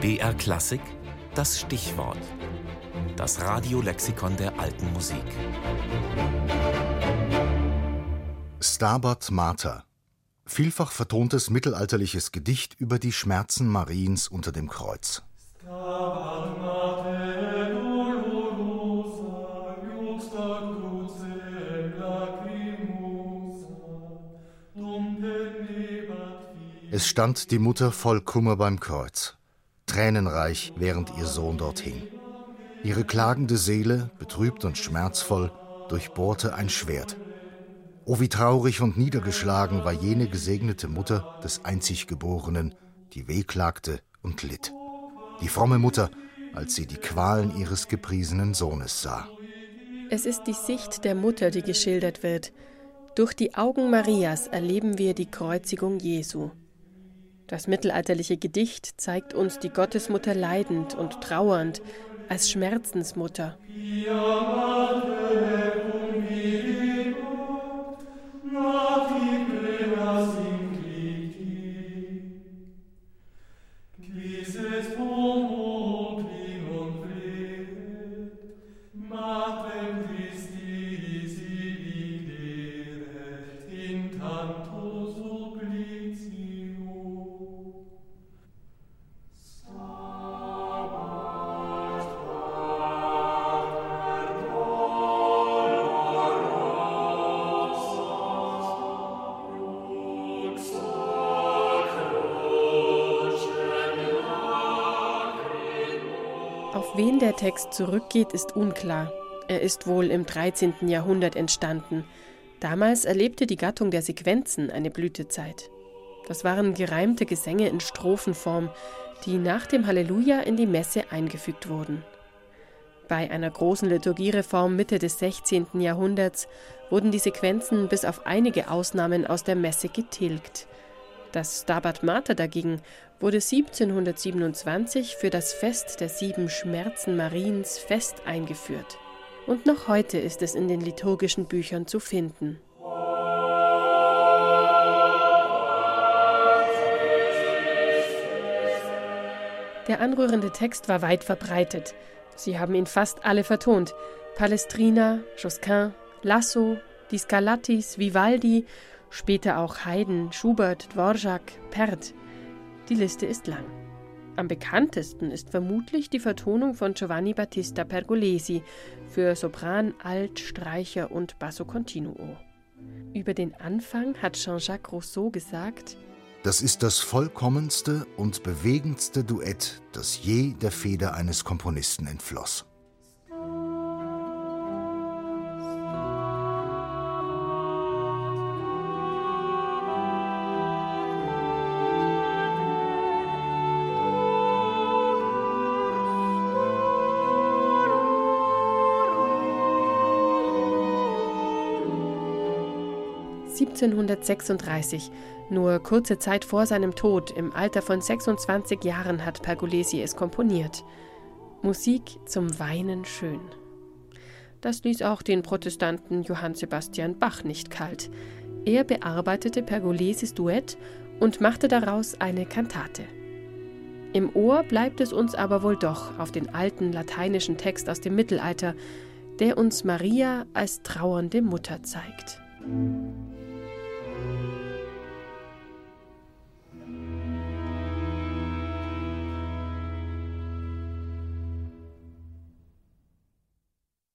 BR Klassik, das Stichwort. Das Radiolexikon der alten Musik. Stabat Mater. Vielfach vertontes mittelalterliches Gedicht über die Schmerzen Mariens unter dem Kreuz. Es stand die Mutter voll Kummer beim Kreuz, tränenreich, während ihr Sohn dort hing. Ihre klagende Seele, betrübt und schmerzvoll, durchbohrte ein Schwert. Oh, wie traurig und niedergeschlagen war jene gesegnete Mutter des Einziggeborenen, die wehklagte und litt. Die fromme Mutter, als sie die Qualen ihres gepriesenen Sohnes sah. Es ist die Sicht der Mutter, die geschildert wird. Durch die Augen Marias erleben wir die Kreuzigung Jesu. Das mittelalterliche Gedicht zeigt uns die Gottesmutter leidend und trauernd als Schmerzensmutter. Auf wen der Text zurückgeht, ist unklar. Er ist wohl im 13. Jahrhundert entstanden. Damals erlebte die Gattung der Sequenzen eine Blütezeit. Das waren gereimte Gesänge in Strophenform, die nach dem Halleluja in die Messe eingefügt wurden. Bei einer großen Liturgiereform Mitte des 16. Jahrhunderts wurden die Sequenzen bis auf einige Ausnahmen aus der Messe getilgt. Das Stabat Mater dagegen wurde 1727 für das Fest der sieben Schmerzen Mariens fest eingeführt. Und noch heute ist es in den liturgischen Büchern zu finden. Der anrührende Text war weit verbreitet. Sie haben ihn fast alle vertont. Palestrina, Josquin, Lasso, die Scarlattis, Vivaldi später auch Haydn, Schubert, Dvorak, Pert. Die Liste ist lang. Am bekanntesten ist vermutlich die Vertonung von Giovanni Battista Pergolesi für Sopran, Alt, Streicher und Basso Continuo. Über den Anfang hat Jean-Jacques Rousseau gesagt: Das ist das vollkommenste und bewegendste Duett, das je der Feder eines Komponisten entfloss. 1736, nur kurze Zeit vor seinem Tod, im Alter von 26 Jahren, hat Pergolesi es komponiert. Musik zum Weinen schön. Das ließ auch den Protestanten Johann Sebastian Bach nicht kalt. Er bearbeitete Pergolesis Duett und machte daraus eine Kantate. Im Ohr bleibt es uns aber wohl doch auf den alten lateinischen Text aus dem Mittelalter, der uns Maria als trauernde Mutter zeigt.